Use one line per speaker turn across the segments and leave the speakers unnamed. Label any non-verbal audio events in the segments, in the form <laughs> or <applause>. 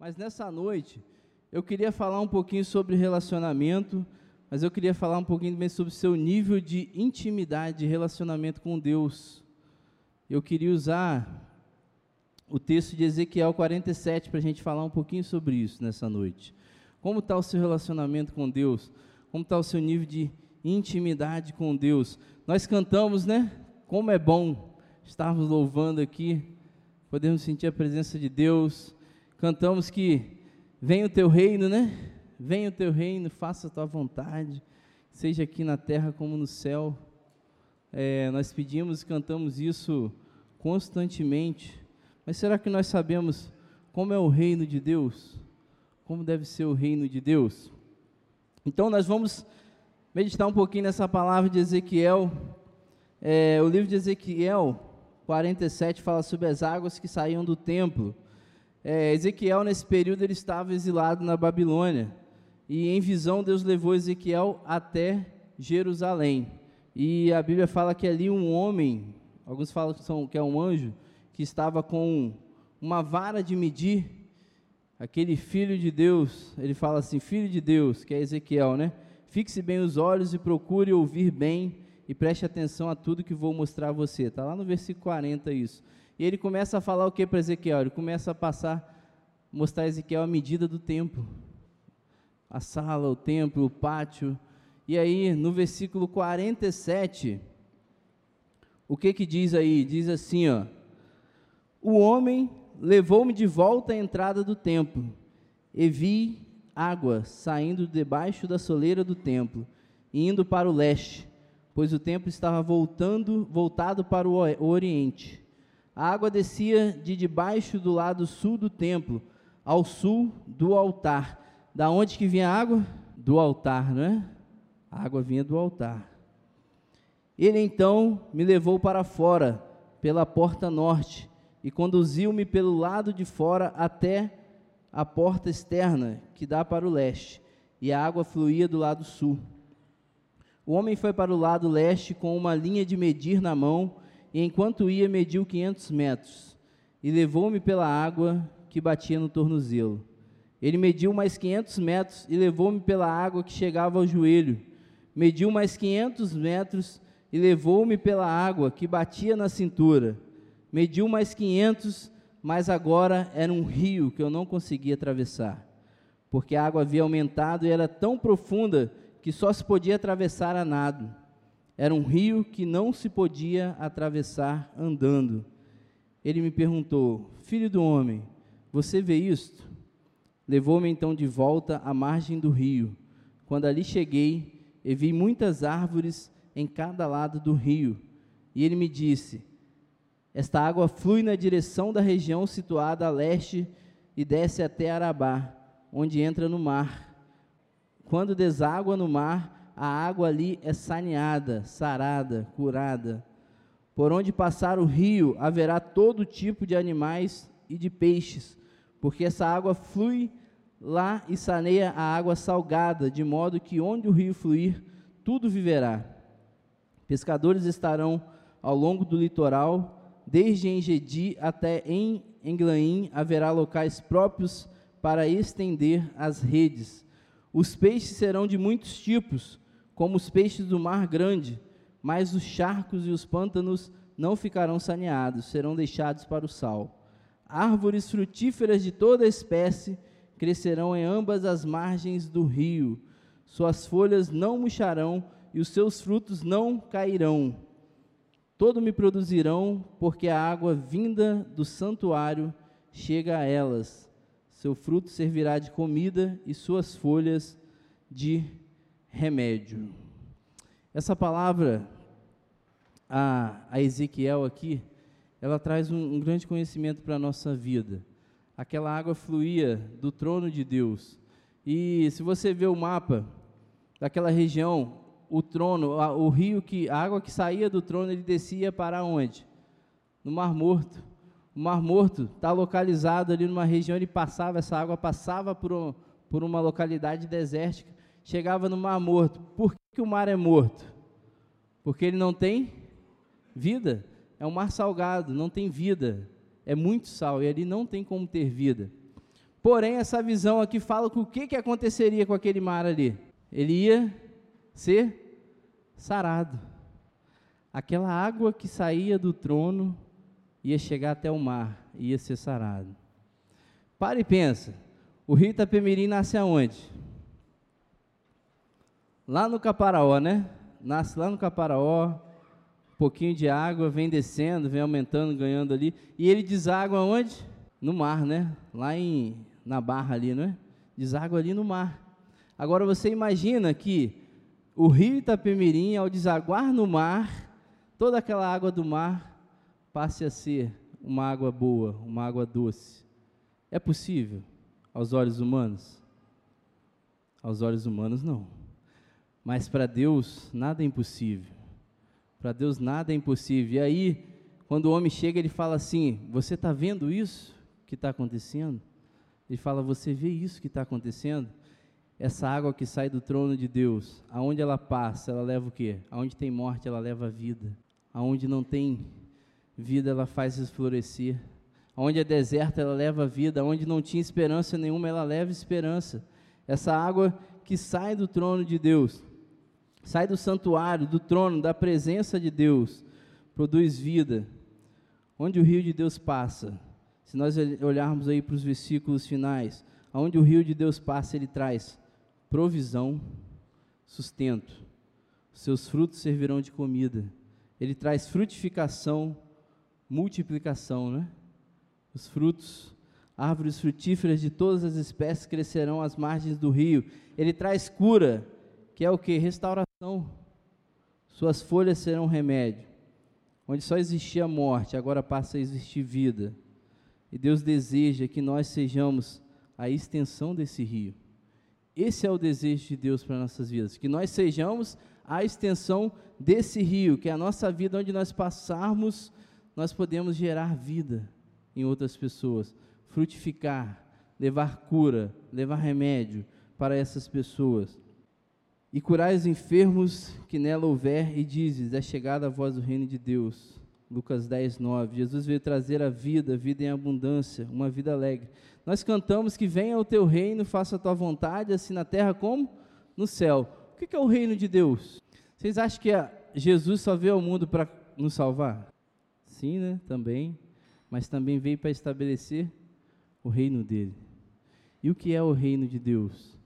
Mas nessa noite, eu queria falar um pouquinho sobre relacionamento, mas eu queria falar um pouquinho também sobre o seu nível de intimidade, de relacionamento com Deus. Eu queria usar o texto de Ezequiel 47 para a gente falar um pouquinho sobre isso nessa noite. Como está o seu relacionamento com Deus? Como está o seu nível de intimidade com Deus? Nós cantamos, né? Como é bom estarmos louvando aqui, podemos sentir a presença de Deus Cantamos que vem o teu reino, né? Vem o teu reino, faça a tua vontade, seja aqui na terra como no céu. É, nós pedimos e cantamos isso constantemente, mas será que nós sabemos como é o reino de Deus? Como deve ser o reino de Deus? Então nós vamos meditar um pouquinho nessa palavra de Ezequiel. É, o livro de Ezequiel 47 fala sobre as águas que saíam do templo. É, Ezequiel, nesse período, ele estava exilado na Babilônia. E em visão, Deus levou Ezequiel até Jerusalém. E a Bíblia fala que ali um homem, alguns falam que, são, que é um anjo, que estava com uma vara de medir, aquele filho de Deus, ele fala assim: Filho de Deus, que é Ezequiel, né? Fixe bem os olhos e procure ouvir bem e preste atenção a tudo que vou mostrar a você. Está lá no versículo 40 isso. E ele começa a falar o que para Ezequiel? Ele começa a passar, mostrar a Ezequiel a medida do templo. A sala, o templo, o pátio. E aí, no versículo 47, o que que diz aí? Diz assim, ó: O homem levou-me de volta à entrada do templo, e vi água saindo debaixo da soleira do templo, e indo para o leste, pois o templo estava voltando, voltado para o oriente. A água descia de debaixo do lado sul do templo, ao sul do altar. Da onde que vinha a água? Do altar, não é? A água vinha do altar. Ele então me levou para fora, pela porta norte, e conduziu-me pelo lado de fora até a porta externa, que dá para o leste, e a água fluía do lado sul. O homem foi para o lado leste com uma linha de medir na mão e enquanto ia, mediu quinhentos metros, e levou-me pela água que batia no tornozelo. Ele mediu mais quinhentos metros e levou-me pela água que chegava ao joelho. Mediu mais quinhentos metros e levou-me pela água que batia na cintura. Mediu mais quinhentos, mas agora era um rio que eu não conseguia atravessar, porque a água havia aumentado e era tão profunda que só se podia atravessar a nado. Era um rio que não se podia atravessar andando. Ele me perguntou: Filho do homem, você vê isto? Levou-me então de volta à margem do rio. Quando ali cheguei, e vi muitas árvores em cada lado do rio. E ele me disse: Esta água flui na direção da região situada a leste e desce até Arabá, onde entra no mar. Quando deságua no mar, a água ali é saneada, sarada, curada. Por onde passar o rio, haverá todo tipo de animais e de peixes, porque essa água flui lá e saneia a água salgada, de modo que onde o rio fluir, tudo viverá. Pescadores estarão ao longo do litoral, desde Engedi até em Englaim haverá locais próprios para estender as redes. Os peixes serão de muitos tipos, como os peixes do mar grande, mas os charcos e os pântanos não ficarão saneados, serão deixados para o sal. Árvores frutíferas de toda espécie crescerão em ambas as margens do rio. Suas folhas não murcharão e os seus frutos não cairão. Todo me produzirão, porque a água vinda do santuário chega a elas. Seu fruto servirá de comida e suas folhas de remédio. Essa palavra, a, a Ezequiel aqui, ela traz um, um grande conhecimento para a nossa vida. Aquela água fluía do trono de Deus. E se você vê o mapa daquela região, o trono, a, o rio que, a água que saía do trono, ele descia para onde? No Mar Morto. O Mar Morto está localizado ali numa região, ele passava, essa água passava por, um, por uma localidade desértica chegava no mar morto. Por que o mar é morto? Porque ele não tem vida. É um mar salgado, não tem vida. É muito sal e ali não tem como ter vida. Porém, essa visão aqui fala que o que, que aconteceria com aquele mar ali? Ele ia ser sarado. Aquela água que saía do trono ia chegar até o mar, ia ser sarado. Para e pensa. O rio Itapemirim nasce aonde? Lá no Caparaó, né? Nasce lá no Caparaó, um pouquinho de água, vem descendo, vem aumentando, ganhando ali. E ele deságua onde? No mar, né? Lá em, na barra ali, não é? Deságua ali no mar. Agora você imagina que o rio Itapemirim, ao desaguar no mar, toda aquela água do mar passe a ser uma água boa, uma água doce. É possível aos olhos humanos? Aos olhos humanos, não. Mas para Deus nada é impossível. Para Deus nada é impossível. E aí, quando o homem chega, ele fala assim: Você está vendo isso que está acontecendo? Ele fala: Você vê isso que está acontecendo? Essa água que sai do trono de Deus, aonde ela passa, ela leva o quê? Aonde tem morte, ela leva vida. Aonde não tem vida, ela faz florescer. Aonde é deserto, ela leva vida. Aonde não tinha esperança nenhuma, ela leva esperança. Essa água que sai do trono de Deus, sai do santuário, do trono, da presença de Deus, produz vida. Onde o rio de Deus passa, se nós olharmos aí para os versículos finais, aonde o rio de Deus passa, ele traz provisão, sustento. Seus frutos servirão de comida. Ele traz frutificação, multiplicação, né? Os frutos, árvores frutíferas de todas as espécies crescerão às margens do rio. Ele traz cura, que é o que? Restauração. Suas folhas serão remédio. Onde só existia morte, agora passa a existir vida. E Deus deseja que nós sejamos a extensão desse rio. Esse é o desejo de Deus para nossas vidas, que nós sejamos a extensão desse rio, que é a nossa vida onde nós passarmos, nós podemos gerar vida em outras pessoas, frutificar, levar cura, levar remédio para essas pessoas e curai os enfermos que nela houver, e dizes: É chegada a voz do reino de Deus. Lucas 10, 9. Jesus veio trazer a vida, vida em abundância, uma vida alegre. Nós cantamos que venha o teu reino, faça a tua vontade, assim na terra como no céu. O que é o reino de Deus? Vocês acham que Jesus só veio ao mundo para nos salvar? Sim, né? Também. Mas também veio para estabelecer o reino dele. E o que é o reino de Deus?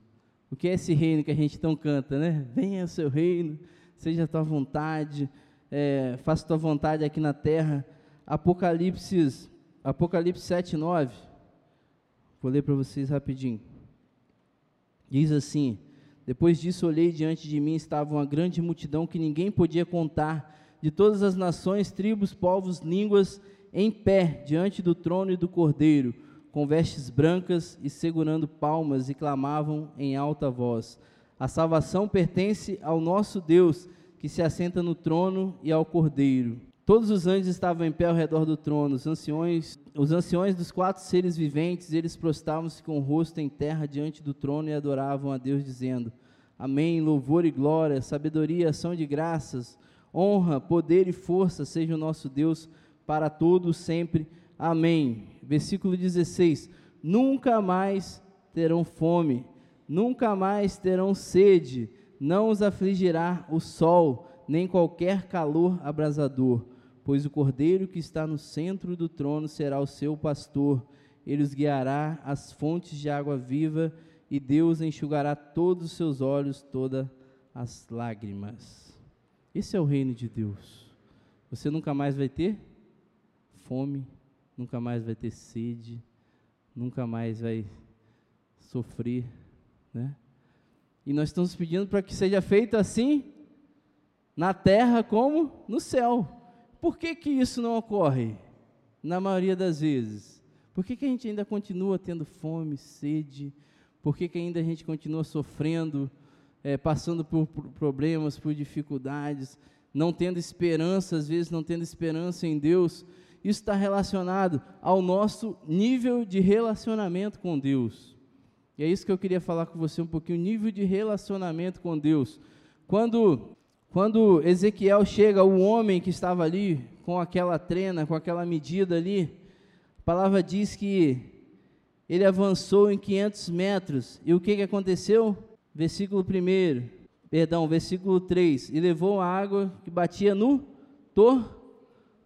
O que é esse reino que a gente tão canta, né? Venha o seu reino, seja a tua vontade, é, faça a tua vontade aqui na terra. Apocalipse, Apocalipse 7, 9. Vou ler para vocês rapidinho. Diz assim: Depois disso olhei diante de mim, estava uma grande multidão que ninguém podia contar, de todas as nações, tribos, povos, línguas, em pé diante do trono e do cordeiro com vestes brancas e segurando palmas, e clamavam em alta voz: A salvação pertence ao nosso Deus, que se assenta no trono e ao Cordeiro. Todos os anjos estavam em pé ao redor do trono, os anciões, os anciões dos quatro seres viventes, eles prostravam-se com o rosto em terra diante do trono e adoravam a Deus, dizendo: Amém, louvor e glória, sabedoria, ação de graças, honra, poder e força seja o nosso Deus para todos sempre. Amém. Versículo 16: Nunca mais terão fome, nunca mais terão sede, não os afligirá o sol, nem qualquer calor abrasador, pois o cordeiro que está no centro do trono será o seu pastor, ele os guiará às fontes de água viva, e Deus enxugará todos os seus olhos, todas as lágrimas. Esse é o reino de Deus. Você nunca mais vai ter fome, nunca mais vai ter sede, nunca mais vai sofrer, né? E nós estamos pedindo para que seja feito assim na terra como no céu. Por que que isso não ocorre? Na maioria das vezes. Por que, que a gente ainda continua tendo fome, sede? Por que, que ainda a gente continua sofrendo, é, passando por, por problemas, por dificuldades, não tendo esperança, às vezes não tendo esperança em Deus? Isso está relacionado ao nosso nível de relacionamento com Deus. E é isso que eu queria falar com você um pouquinho, nível de relacionamento com Deus. Quando, quando Ezequiel chega, o homem que estava ali com aquela trena, com aquela medida ali, a palavra diz que ele avançou em 500 metros. E o que, que aconteceu? Versículo 1, perdão, versículo 3. E levou a água que batia no tor,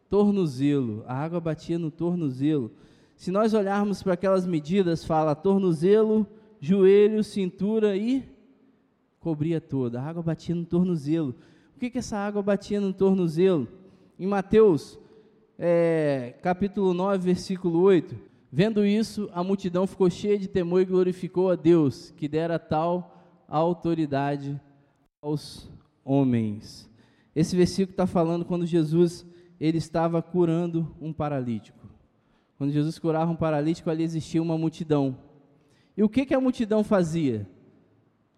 tornozelo. A água batia no tornozelo. Se nós olharmos para aquelas medidas, fala tornozelo, joelho, cintura e cobria toda. A água batia no tornozelo. O que, que essa água batia no tornozelo? Em Mateus, é, capítulo 9, versículo 8, vendo isso, a multidão ficou cheia de temor e glorificou a Deus, que dera tal autoridade aos homens. Esse versículo está falando quando Jesus ele estava curando um paralítico. Quando Jesus curava um paralítico, ali existia uma multidão. E o que, que a multidão fazia?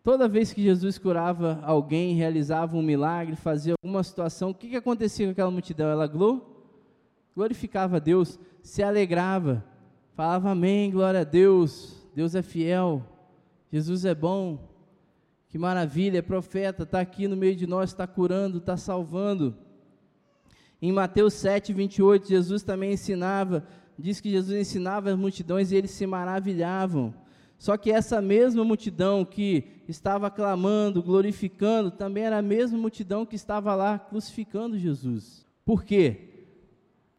Toda vez que Jesus curava alguém, realizava um milagre, fazia alguma situação, o que, que acontecia com aquela multidão? Ela glorificava a Deus, se alegrava, falava amém, glória a Deus, Deus é fiel, Jesus é bom, que maravilha, é profeta, está aqui no meio de nós, está curando, está salvando. Em Mateus 7, 28, Jesus também ensinava, diz que Jesus ensinava as multidões e eles se maravilhavam. Só que essa mesma multidão que estava clamando, glorificando, também era a mesma multidão que estava lá crucificando Jesus. Por quê?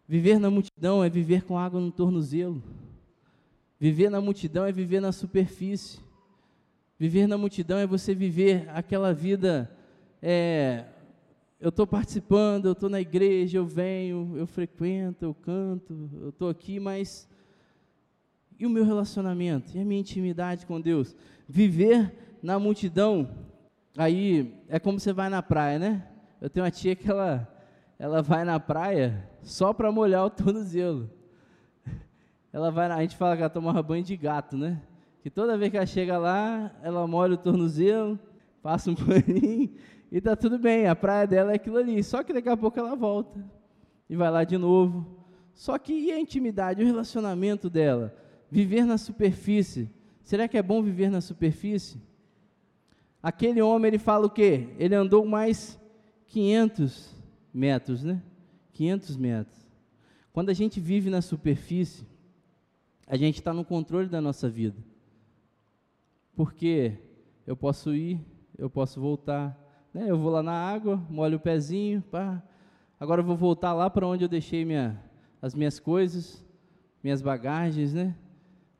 Viver na multidão é viver com água no tornozelo. Viver na multidão é viver na superfície. Viver na multidão é você viver aquela vida. É, eu estou participando, eu estou na igreja, eu venho, eu frequento, eu canto, eu estou aqui, mas e o meu relacionamento? E a minha intimidade com Deus? Viver na multidão, aí é como você vai na praia, né? Eu tenho uma tia que ela, ela vai na praia só para molhar o tornozelo. Ela vai, a gente fala que ela toma banho de gato, né? Que toda vez que ela chega lá, ela molha o tornozelo, passa um <laughs> paninho e tá tudo bem. A praia dela é aquilo ali. Só que daqui a pouco ela volta e vai lá de novo. Só que e a intimidade, o relacionamento dela? Viver na superfície. Será que é bom viver na superfície? Aquele homem, ele fala o quê? Ele andou mais 500 metros, né? 500 metros. Quando a gente vive na superfície, a gente está no controle da nossa vida. Porque eu posso ir, eu posso voltar. Né? Eu vou lá na água, molho o pezinho, pá. agora eu vou voltar lá para onde eu deixei minha, as minhas coisas, minhas bagagens, né?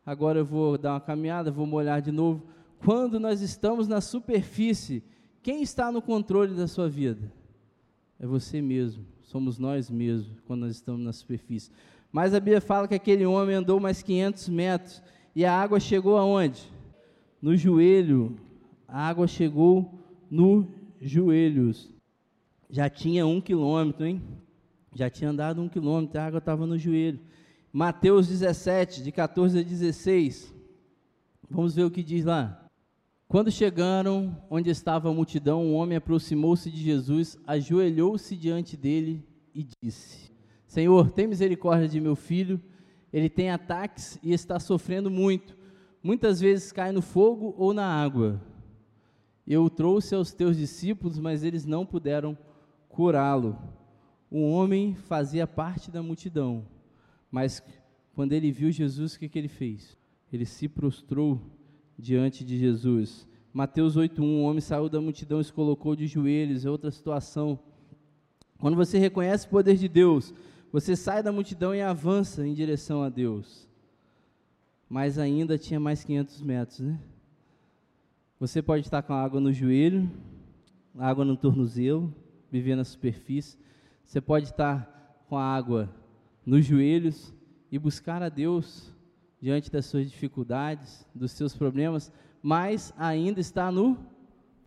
agora eu vou dar uma caminhada, vou molhar de novo. Quando nós estamos na superfície, quem está no controle da sua vida? É você mesmo, somos nós mesmos, quando nós estamos na superfície. Mas a Bíblia fala que aquele homem andou mais 500 metros e a água chegou aonde? No joelho. A água chegou no joelhos. Já tinha um quilômetro, hein? Já tinha andado um quilômetro, a água estava no joelho. Mateus 17, de 14 a 16. Vamos ver o que diz lá. Quando chegaram onde estava a multidão, um homem aproximou-se de Jesus, ajoelhou-se diante dele e disse: Senhor, tem misericórdia de meu filho, ele tem ataques e está sofrendo muito. Muitas vezes cai no fogo ou na água. Eu o trouxe aos teus discípulos, mas eles não puderam curá-lo. O homem fazia parte da multidão mas quando ele viu Jesus, o que, que ele fez? Ele se prostrou diante de Jesus. Mateus 8:1, um homem saiu da multidão e se colocou de joelhos, é outra situação. Quando você reconhece o poder de Deus, você sai da multidão e avança em direção a Deus. Mas ainda tinha mais 500 metros, né? Você pode estar com água no joelho, água no tornozelo, viver na superfície. Você pode estar com a água nos joelhos e buscar a Deus diante das suas dificuldades, dos seus problemas, mas ainda está no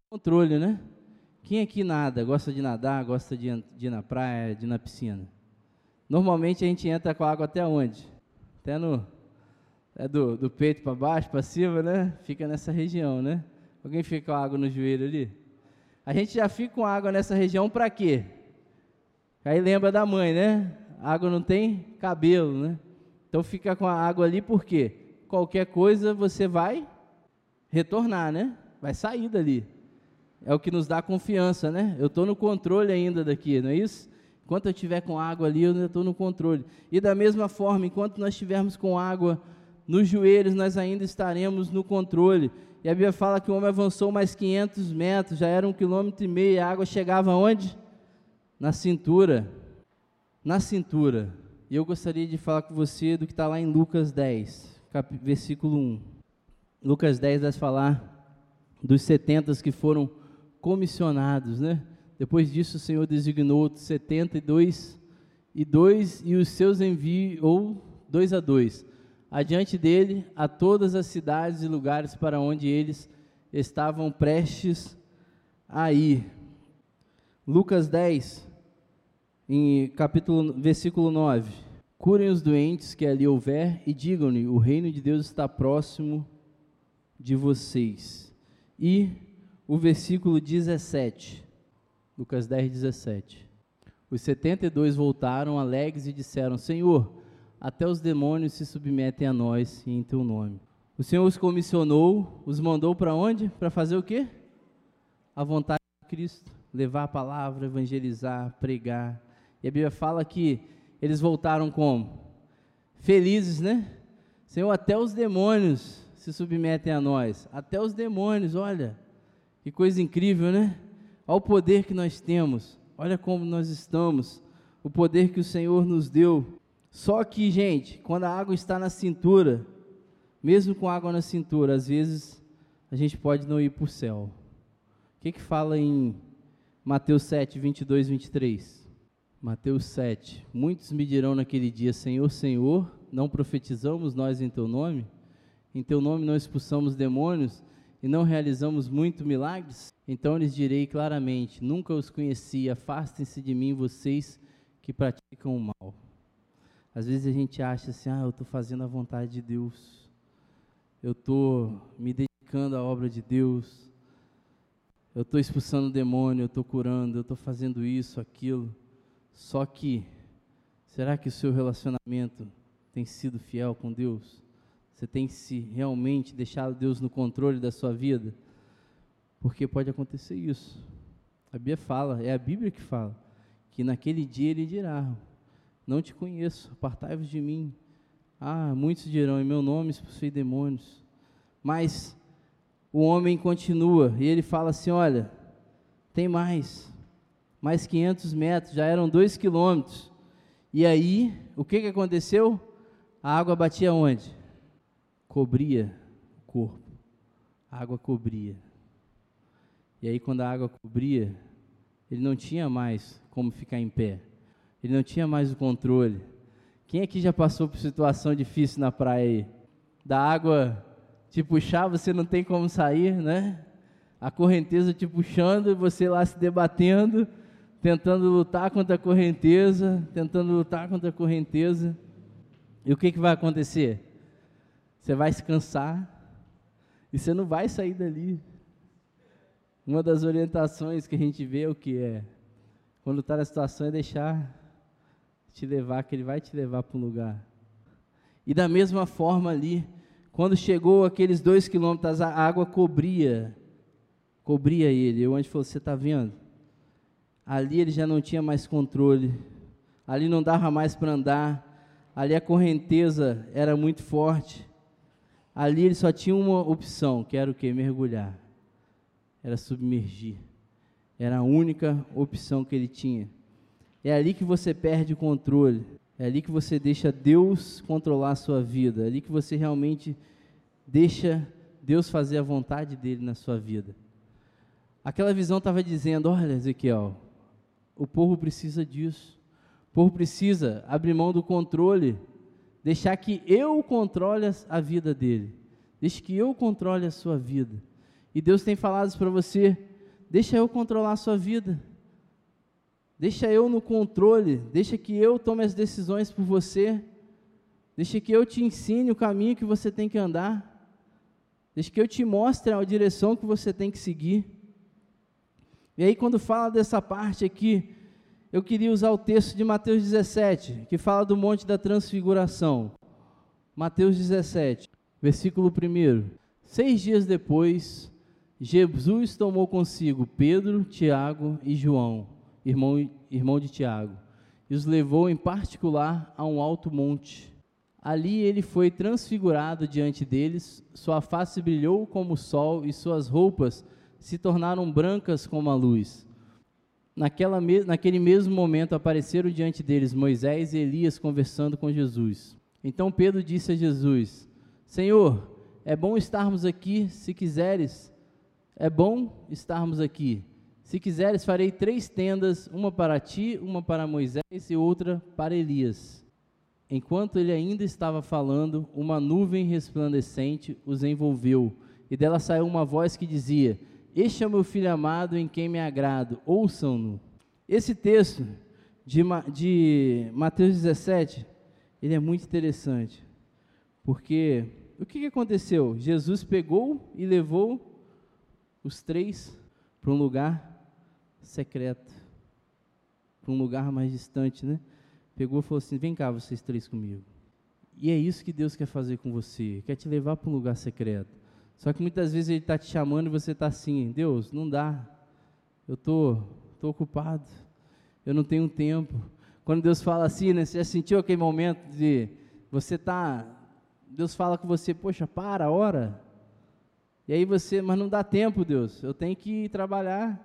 controle, né? Quem aqui nada, gosta de nadar, gosta de, de ir na praia, de ir na piscina? Normalmente a gente entra com a água até onde? Até no é do, do peito para baixo, para cima, né? Fica nessa região, né? Alguém fica com água no joelho ali? A gente já fica com água nessa região para quê? Aí lembra da mãe, né? a água não tem cabelo, né? Então fica com a água ali porque qualquer coisa você vai retornar, né? Vai sair dali. É o que nos dá confiança, né? Eu estou no controle ainda daqui, não é isso? Enquanto eu estiver com água ali, eu ainda estou no controle. E da mesma forma, enquanto nós estivermos com água nos joelhos, nós ainda estaremos no controle. E a Bíblia fala que o homem avançou mais 500 metros, já era um quilômetro e meio, a água chegava onde? Na cintura. Na cintura. E eu gostaria de falar com você do que está lá em Lucas 10, cap, versículo 1. Lucas 10 vai falar dos 70 que foram comissionados, né? Depois disso, o Senhor designou outros 72 e dois e os seus enviou dois a dois adiante dele a todas as cidades e lugares para onde eles estavam prestes a ir. Lucas 10, em capítulo, versículo 9. Curem os doentes que ali houver e digam-lhe: o reino de Deus está próximo de vocês. E o versículo 17. Lucas 10, 17. Os 72 voltaram alegres e disseram: Senhor, até os demônios se submetem a nós em teu nome. O Senhor os comissionou, os mandou para onde? Para fazer o quê? A vontade de Cristo, levar a palavra, evangelizar, pregar. E a Bíblia fala que eles voltaram como? Felizes, né? Senhor, até os demônios se submetem a nós. Até os demônios, olha. Que coisa incrível, né? Olha o poder que nós temos. Olha como nós estamos. O poder que o Senhor nos deu. Só que, gente, quando a água está na cintura, mesmo com água na cintura, às vezes a gente pode não ir para o céu. O que, que fala em Mateus 7, 22, 23? Mateus 7. Muitos me dirão naquele dia: Senhor, Senhor, não profetizamos nós em teu nome? Em teu nome não expulsamos demônios e não realizamos muitos milagres? Então lhes direi claramente: Nunca os conheci, afastem-se de mim, vocês que praticam o mal. Às vezes a gente acha assim, ah, eu estou fazendo a vontade de Deus, eu estou me dedicando à obra de Deus, eu estou expulsando o demônio, eu estou curando, eu estou fazendo isso, aquilo. Só que, será que o seu relacionamento tem sido fiel com Deus? Você tem se realmente deixado Deus no controle da sua vida? Porque pode acontecer isso. A Bíblia fala, é a Bíblia que fala, que naquele dia ele dirá: não te conheço, apartai-vos de mim. Ah, muitos dirão, em meu nome expulsei demônios. Mas o homem continua e ele fala assim: Olha, tem mais, mais 500 metros, já eram dois quilômetros. E aí, o que, que aconteceu? A água batia onde? Cobria o corpo. A água cobria. E aí, quando a água cobria, ele não tinha mais como ficar em pé ele não tinha mais o controle. Quem aqui já passou por situação difícil na praia aí? Da água te puxar, você não tem como sair, né? A correnteza te puxando e você lá se debatendo, tentando lutar contra a correnteza, tentando lutar contra a correnteza. E o que, que vai acontecer? Você vai se cansar e você não vai sair dali. Uma das orientações que a gente vê é o que é quando está na situação é deixar te levar, que Ele vai te levar para um lugar. E da mesma forma ali, quando chegou aqueles dois quilômetros, a água cobria, cobria ele. O anjo falou: Você está vendo? Ali ele já não tinha mais controle, ali não dava mais para andar, ali a correnteza era muito forte. Ali ele só tinha uma opção, que era o que? Mergulhar. Era submergir. Era a única opção que ele tinha. É ali que você perde o controle. É ali que você deixa Deus controlar a sua vida. É ali que você realmente deixa Deus fazer a vontade dele na sua vida. Aquela visão estava dizendo: olha, Ezequiel, o povo precisa disso. O povo precisa abrir mão do controle, deixar que eu controle a vida dele. Deixe que eu controle a sua vida. E Deus tem falado isso para você: deixa eu controlar a sua vida. Deixa eu no controle, deixa que eu tome as decisões por você. Deixa que eu te ensine o caminho que você tem que andar. Deixa que eu te mostre a direção que você tem que seguir. E aí, quando fala dessa parte aqui, eu queria usar o texto de Mateus 17, que fala do Monte da Transfiguração. Mateus 17, versículo 1. Seis dias depois, Jesus tomou consigo Pedro, Tiago e João irmão, irmão de Tiago, e os levou em particular a um alto monte. Ali ele foi transfigurado diante deles, sua face brilhou como o sol e suas roupas se tornaram brancas como a luz. Naquela, naquele mesmo momento apareceram diante deles Moisés e Elias conversando com Jesus. Então Pedro disse a Jesus: Senhor, é bom estarmos aqui, se quiseres, é bom estarmos aqui. Se quiseres, farei três tendas, uma para ti, uma para Moisés e outra para Elias. Enquanto ele ainda estava falando, uma nuvem resplandecente os envolveu, e dela saiu uma voz que dizia: Este é o meu filho amado em quem me agrado, ouçam-no. Esse texto de, de Mateus 17, ele é muito interessante, porque o que, que aconteceu? Jesus pegou e levou os três para um lugar secreto, para um lugar mais distante, né? Pegou e falou assim: Vem cá, vocês três comigo. E é isso que Deus quer fazer com você, quer te levar para um lugar secreto. Só que muitas vezes Ele está te chamando e você está assim: Deus, não dá, eu tô, tô ocupado, eu não tenho tempo. Quando Deus fala assim, né, você já sentiu aquele momento de você tá, Deus fala com você, poxa, para, ora. E aí você, mas não dá tempo, Deus, eu tenho que trabalhar,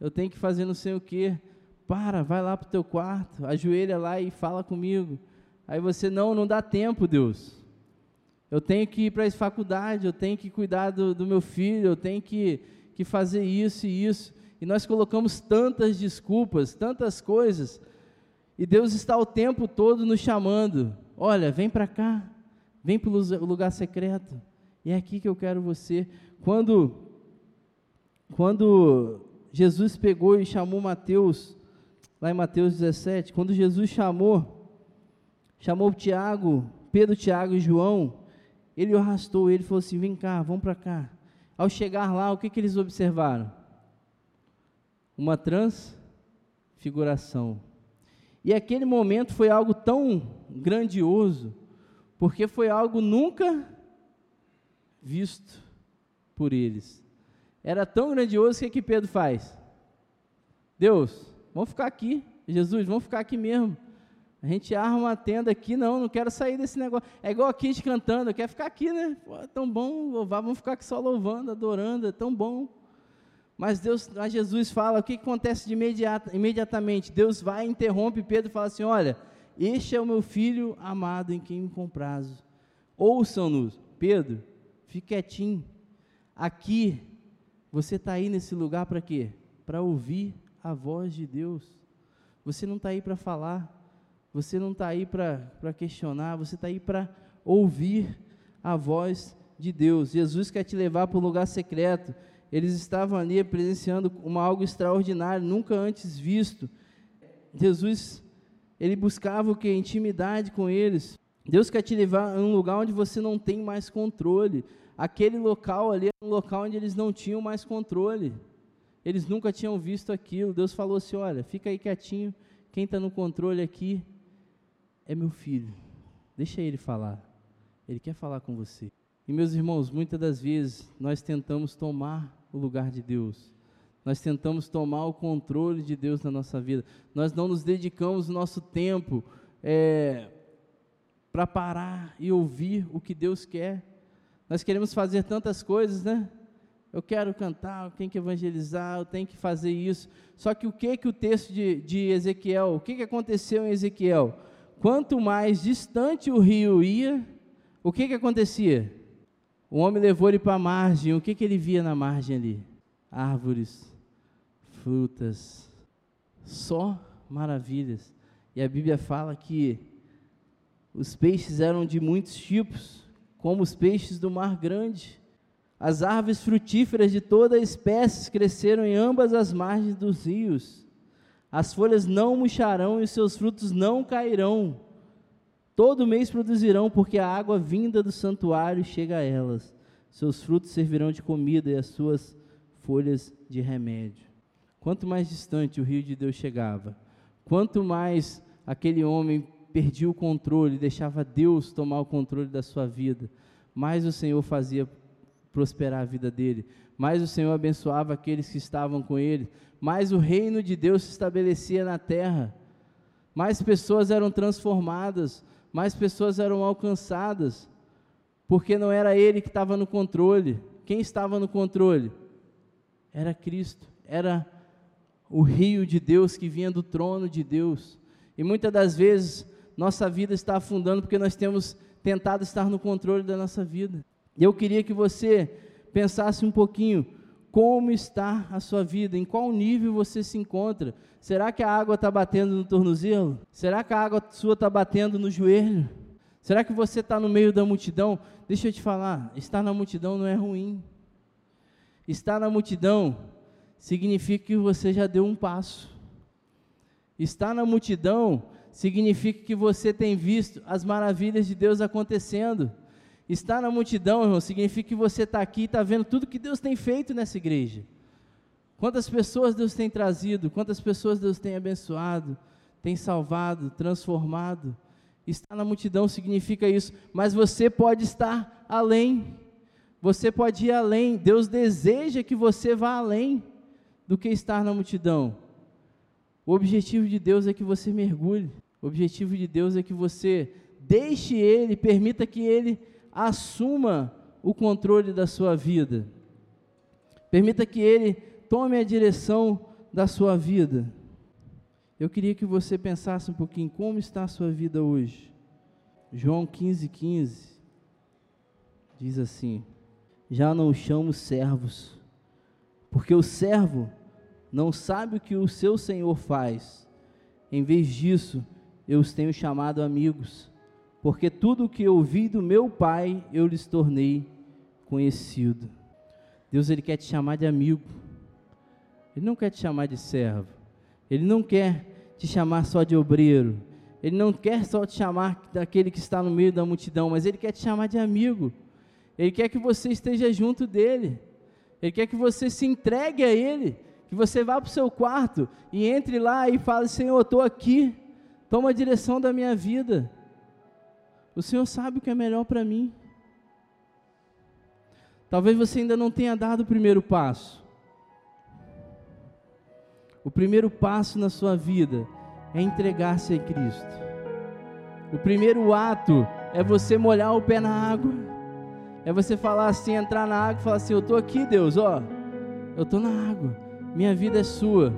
eu tenho que fazer não sei o quê. Para, vai lá para o teu quarto, ajoelha lá e fala comigo. Aí você, não, não dá tempo, Deus. Eu tenho que ir para a faculdade, eu tenho que cuidar do, do meu filho, eu tenho que, que fazer isso e isso. E nós colocamos tantas desculpas, tantas coisas. E Deus está o tempo todo nos chamando. Olha, vem para cá, vem para o lugar secreto. E é aqui que eu quero você. Quando, quando Jesus pegou e chamou Mateus lá em Mateus 17, quando Jesus chamou, chamou Tiago, Pedro, Tiago e João, ele o arrastou, ele falou assim: vem cá, vamos para cá. Ao chegar lá, o que, que eles observaram? Uma transfiguração. E aquele momento foi algo tão grandioso, porque foi algo nunca visto por eles. Era tão grandioso que, que Pedro faz? Deus, Vamos ficar aqui. Jesus, vamos ficar aqui mesmo. A gente arma uma tenda aqui, não, não quero sair desse negócio. É igual aqui a gente cantando, quer ficar aqui, né? Pô, é tão bom louvar, vamos ficar aqui só louvando, adorando, é tão bom. Mas Deus, mas Jesus fala, o que acontece de imediata, imediatamente? Deus vai, interrompe Pedro e fala assim: Olha, este é o meu filho amado em quem me comprazo. Ouçam-nos, Pedro, fique quietinho. Aqui, você está aí nesse lugar para quê? Para ouvir a voz de Deus. Você não está aí para falar, você não está aí para questionar, você está aí para ouvir a voz de Deus. Jesus quer te levar para um lugar secreto. Eles estavam ali presenciando uma algo extraordinário, nunca antes visto. Jesus, ele buscava o que? Intimidade com eles. Deus quer te levar a um lugar onde você não tem mais controle. Aquele local ali é um local onde eles não tinham mais controle. Eles nunca tinham visto aquilo. Deus falou assim: olha, fica aí quietinho. Quem está no controle aqui é meu filho. Deixa ele falar. Ele quer falar com você. E meus irmãos, muitas das vezes nós tentamos tomar o lugar de Deus. Nós tentamos tomar o controle de Deus na nossa vida. Nós não nos dedicamos o nosso tempo é, para parar e ouvir o que Deus quer. Nós queremos fazer tantas coisas, né? eu quero cantar, eu tenho que evangelizar, eu tenho que fazer isso. Só que o que que o texto de, de Ezequiel, o que que aconteceu em Ezequiel? Quanto mais distante o rio ia, o que que acontecia? O homem levou ele para a margem, o que que ele via na margem ali? Árvores, frutas, só maravilhas. E a Bíblia fala que os peixes eram de muitos tipos, como os peixes do mar grande. As árvores frutíferas de toda espécie cresceram em ambas as margens dos rios. As folhas não murcharão e seus frutos não cairão. Todo mês produzirão, porque a água vinda do santuário chega a elas. Seus frutos servirão de comida e as suas folhas de remédio. Quanto mais distante o rio de Deus chegava, quanto mais aquele homem perdia o controle, deixava Deus tomar o controle da sua vida, mais o Senhor fazia prosperar a vida dele, mais o Senhor abençoava aqueles que estavam com ele, mais o reino de Deus se estabelecia na terra, mais pessoas eram transformadas, mais pessoas eram alcançadas, porque não era ele que estava no controle. Quem estava no controle? Era Cristo, era o rio de Deus que vinha do trono de Deus. E muitas das vezes nossa vida está afundando porque nós temos tentado estar no controle da nossa vida. E eu queria que você pensasse um pouquinho como está a sua vida, em qual nível você se encontra. Será que a água está batendo no tornozelo? Será que a água sua está batendo no joelho? Será que você está no meio da multidão? Deixa eu te falar, estar na multidão não é ruim. Estar na multidão significa que você já deu um passo. Estar na multidão significa que você tem visto as maravilhas de Deus acontecendo. Estar na multidão, irmão, significa que você está aqui e está vendo tudo que Deus tem feito nessa igreja. Quantas pessoas Deus tem trazido, quantas pessoas Deus tem abençoado, tem salvado, transformado. Estar na multidão significa isso, mas você pode estar além. Você pode ir além. Deus deseja que você vá além do que estar na multidão. O objetivo de Deus é que você mergulhe. O objetivo de Deus é que você deixe Ele, permita que Ele assuma o controle da sua vida. Permita que Ele tome a direção da sua vida. Eu queria que você pensasse um pouquinho como está a sua vida hoje. João 15, 15 diz assim: Já não chamo servos, porque o servo não sabe o que o seu senhor faz. Em vez disso, eu os tenho chamado amigos porque tudo o que ouvi do meu Pai eu lhes tornei conhecido. Deus ele quer te chamar de amigo. Ele não quer te chamar de servo. Ele não quer te chamar só de obreiro. Ele não quer só te chamar daquele que está no meio da multidão, mas ele quer te chamar de amigo. Ele quer que você esteja junto dele. Ele quer que você se entregue a ele, que você vá para o seu quarto e entre lá e fale: Senhor, eu estou aqui, toma a direção da minha vida. O Senhor sabe o que é melhor para mim. Talvez você ainda não tenha dado o primeiro passo. O primeiro passo na sua vida é entregar-se a Cristo. O primeiro ato é você molhar o pé na água. É você falar assim, entrar na água e falar assim: Eu estou aqui, Deus, ó. Eu estou na água. Minha vida é sua.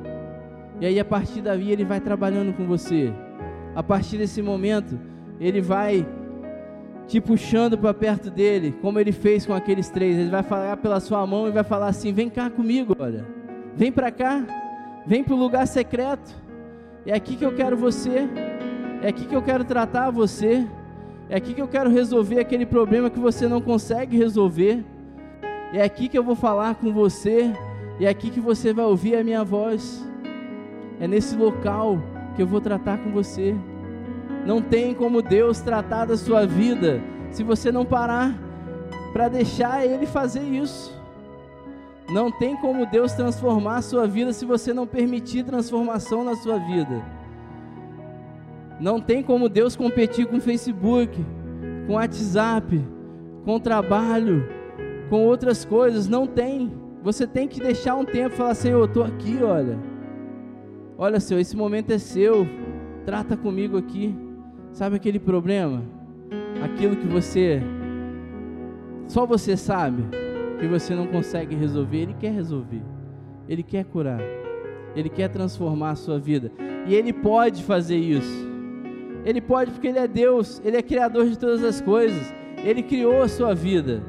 E aí, a partir daí, Ele vai trabalhando com você. A partir desse momento, Ele vai te puxando para perto dele, como ele fez com aqueles três. Ele vai falar pela sua mão e vai falar assim: Vem cá comigo, olha, vem para cá, vem para o lugar secreto. É aqui que eu quero você, é aqui que eu quero tratar você, é aqui que eu quero resolver aquele problema que você não consegue resolver. É aqui que eu vou falar com você, é aqui que você vai ouvir a minha voz. É nesse local que eu vou tratar com você. Não tem como Deus tratar da sua vida se você não parar para deixar Ele fazer isso. Não tem como Deus transformar a sua vida se você não permitir transformação na sua vida. Não tem como Deus competir com Facebook, com WhatsApp, com trabalho, com outras coisas. Não tem. Você tem que deixar um tempo falar: Senhor, eu estou aqui, olha. Olha, Senhor, esse momento é seu. Trata comigo aqui. Sabe aquele problema? Aquilo que você só você sabe que você não consegue resolver, ele quer resolver. Ele quer curar. Ele quer transformar a sua vida. E ele pode fazer isso. Ele pode porque ele é Deus, ele é criador de todas as coisas. Ele criou a sua vida.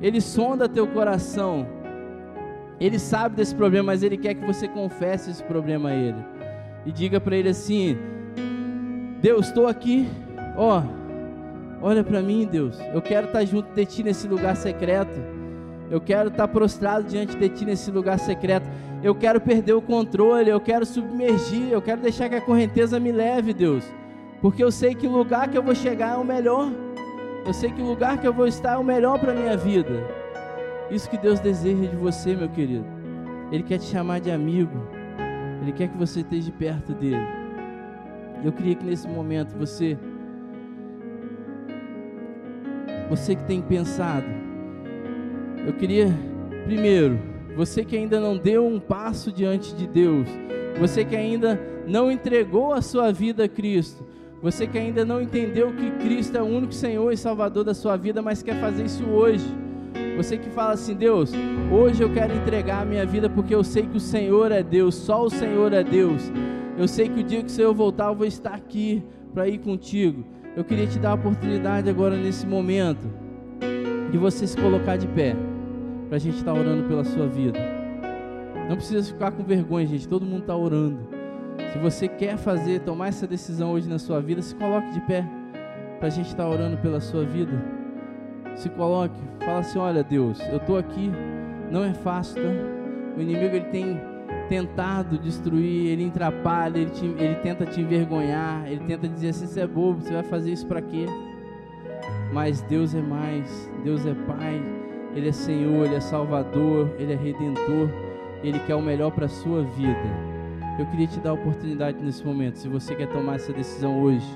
Ele sonda teu coração. Ele sabe desse problema, mas ele quer que você confesse esse problema a ele. E diga para ele assim: Deus, estou aqui, ó, olha para mim, Deus. Eu quero estar tá junto de Ti nesse lugar secreto. Eu quero estar tá prostrado diante de Ti nesse lugar secreto. Eu quero perder o controle, eu quero submergir, eu quero deixar que a correnteza me leve, Deus. Porque eu sei que o lugar que eu vou chegar é o melhor. Eu sei que o lugar que eu vou estar é o melhor para minha vida. Isso que Deus deseja de você, meu querido. Ele quer te chamar de amigo. Ele quer que você esteja perto dele. Eu queria que nesse momento você, você que tem pensado, eu queria, primeiro, você que ainda não deu um passo diante de Deus, você que ainda não entregou a sua vida a Cristo, Você que ainda não entendeu que Cristo é o único Senhor e Salvador da sua vida, mas quer fazer isso hoje. Você que fala assim, Deus, hoje eu quero entregar a minha vida porque eu sei que o Senhor é Deus, só o Senhor é Deus. Eu sei que o dia que o Senhor voltar, eu vou estar aqui para ir contigo. Eu queria te dar a oportunidade agora nesse momento de você se colocar de pé para a gente estar tá orando pela sua vida. Não precisa ficar com vergonha, gente. Todo mundo está orando. Se você quer fazer, tomar essa decisão hoje na sua vida, se coloque de pé para a gente estar tá orando pela sua vida. Se coloque, fala assim: Olha, Deus, eu estou aqui. Não é fácil, tá? O inimigo ele tem tentado destruir, ele atrapalha, ele, te, ele tenta te envergonhar, ele tenta dizer assim: Você é bobo, você vai fazer isso para quê? Mas Deus é mais, Deus é Pai, Ele é Senhor, Ele é Salvador, Ele é Redentor, Ele quer o melhor para a sua vida. Eu queria te dar a oportunidade nesse momento, se você quer tomar essa decisão hoje,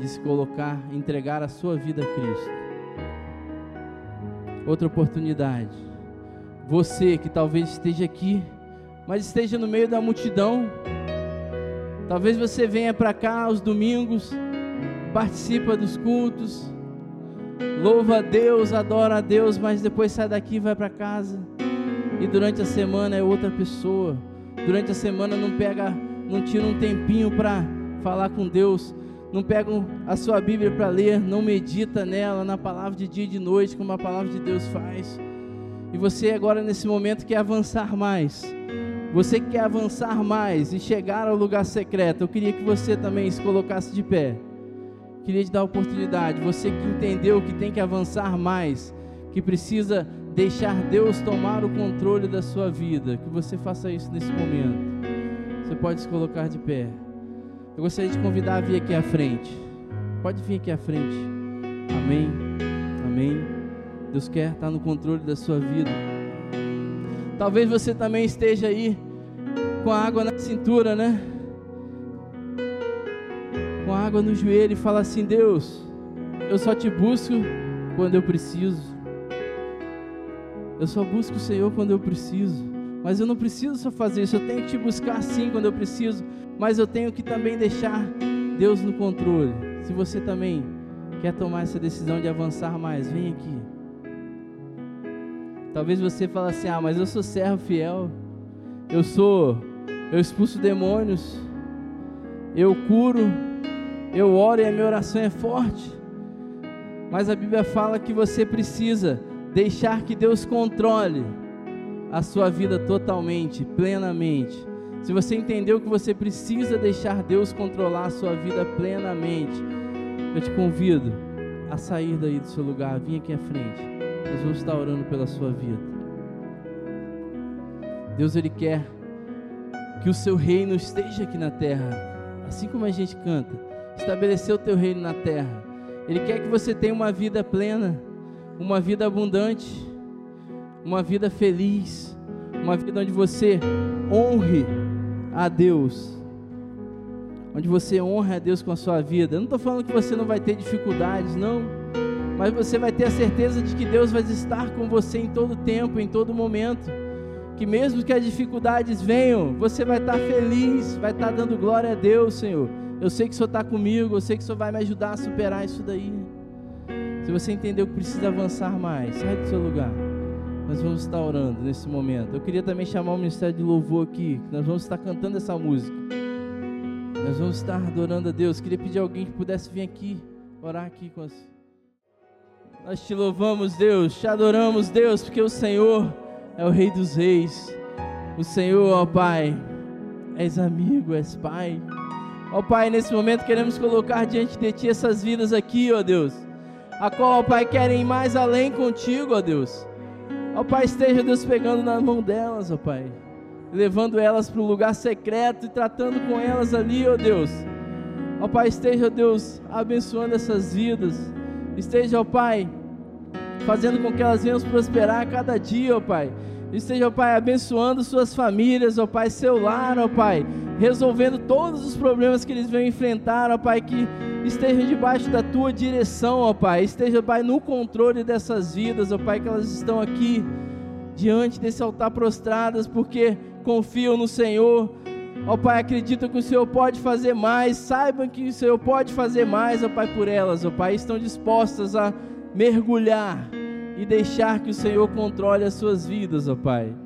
de se colocar, entregar a sua vida a Cristo. Outra oportunidade. Você que talvez esteja aqui, mas esteja no meio da multidão. Talvez você venha para cá aos domingos, participa dos cultos, louva a Deus, adora a Deus, mas depois sai daqui e vai para casa. E durante a semana é outra pessoa durante a semana não pega, não tira um tempinho para falar com Deus, não pega a sua Bíblia para ler, não medita nela, na palavra de dia e de noite, como a palavra de Deus faz. E você agora nesse momento quer avançar mais. Você quer avançar mais e chegar ao lugar secreto. Eu queria que você também se colocasse de pé. Queria te dar a oportunidade. Você que entendeu que tem que avançar mais, que precisa deixar Deus tomar o controle da sua vida, que você faça isso nesse momento. Você pode se colocar de pé. Eu gostaria de convidar a vir aqui à frente. Pode vir aqui à frente. Amém. Amém. Deus quer estar no controle da sua vida. Talvez você também esteja aí com a água na cintura, né? Com a água no joelho e fala assim: Deus, eu só te busco quando eu preciso. Eu só busco o Senhor quando eu preciso. Mas eu não preciso só fazer isso, eu tenho que te buscar sim quando eu preciso, mas eu tenho que também deixar Deus no controle. Se você também quer tomar essa decisão de avançar mais, vem aqui. Talvez você fale assim: "Ah, mas eu sou servo fiel. Eu sou eu expulso demônios. Eu curo, eu oro e a minha oração é forte". Mas a Bíblia fala que você precisa deixar que Deus controle a sua vida totalmente, plenamente. Se você entendeu que você precisa deixar Deus controlar a sua vida plenamente, eu te convido a sair daí do seu lugar, vir aqui à frente. Nós vamos estar orando pela sua vida. Deus ele quer que o seu reino esteja aqui na terra, assim como a gente canta. Estabelecer o teu reino na terra. Ele quer que você tenha uma vida plena uma vida abundante, uma vida feliz, uma vida onde você honre a Deus, onde você honra a Deus com a sua vida. Eu não estou falando que você não vai ter dificuldades, não, mas você vai ter a certeza de que Deus vai estar com você em todo tempo, em todo momento. Que mesmo que as dificuldades venham, você vai estar feliz, vai estar dando glória a Deus, Senhor. Eu sei que o Senhor está comigo, eu sei que o Senhor vai me ajudar a superar isso daí. Se você entendeu que precisa avançar mais, sai do seu lugar. Nós vamos estar orando nesse momento. Eu queria também chamar o Ministério de Louvor aqui. Nós vamos estar cantando essa música. Nós vamos estar adorando a Deus. Queria pedir a alguém que pudesse vir aqui, orar aqui com nós. Nós te louvamos, Deus, te adoramos, Deus, porque o Senhor é o Rei dos Reis. O Senhor, ó Pai, és amigo, és Pai. Ó Pai, nesse momento queremos colocar diante de Ti essas vidas aqui, ó Deus a qual, ó Pai, querem ir mais além contigo, ó Deus. Ó Pai, esteja Deus pegando na mão delas, ó Pai, levando elas para o lugar secreto e tratando com elas ali, ó Deus. Ó Pai, esteja Deus abençoando essas vidas. Esteja, ó Pai, fazendo com que elas venham prosperar a cada dia, ó Pai. Esteja, ó Pai, abençoando suas famílias, ó Pai, seu lar, ó Pai, resolvendo todos os problemas que eles vão enfrentar, ó Pai, que esteja debaixo da tua direção, ó Pai. Esteja, Pai, no controle dessas vidas, ó Pai, que elas estão aqui diante desse altar prostradas porque confiam no Senhor, Ó Pai, acreditam que o Senhor pode fazer mais, saibam que o Senhor pode fazer mais, ó Pai, por elas, ó Pai, estão dispostas a mergulhar e deixar que o Senhor controle as suas vidas, ó Pai.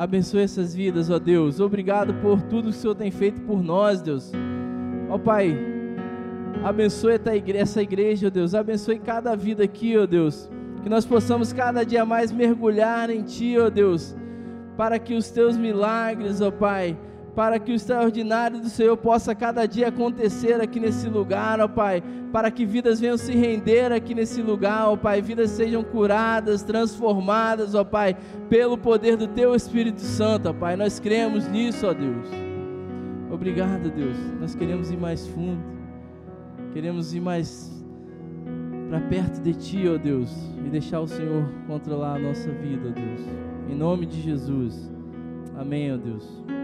Abençoe essas vidas, ó Deus. Obrigado por tudo que o Senhor tem feito por nós, Deus. Ó Pai, abençoe essa igreja, ó Deus. Abençoe cada vida aqui, ó Deus. Que nós possamos cada dia mais mergulhar em Ti, ó Deus, para que os Teus milagres, ó Pai, para que o extraordinário do Senhor possa cada dia acontecer aqui nesse lugar, ó Pai, para que vidas venham se render aqui nesse lugar, ó Pai, vidas sejam curadas, transformadas, ó Pai, pelo poder do Teu Espírito Santo, ó Pai. Nós cremos nisso, ó Deus. Obrigado, Deus. Nós queremos ir mais fundo, queremos ir mais para perto de Ti, ó Deus, e deixar o Senhor controlar a nossa vida, ó Deus. Em nome de Jesus. Amém, ó Deus.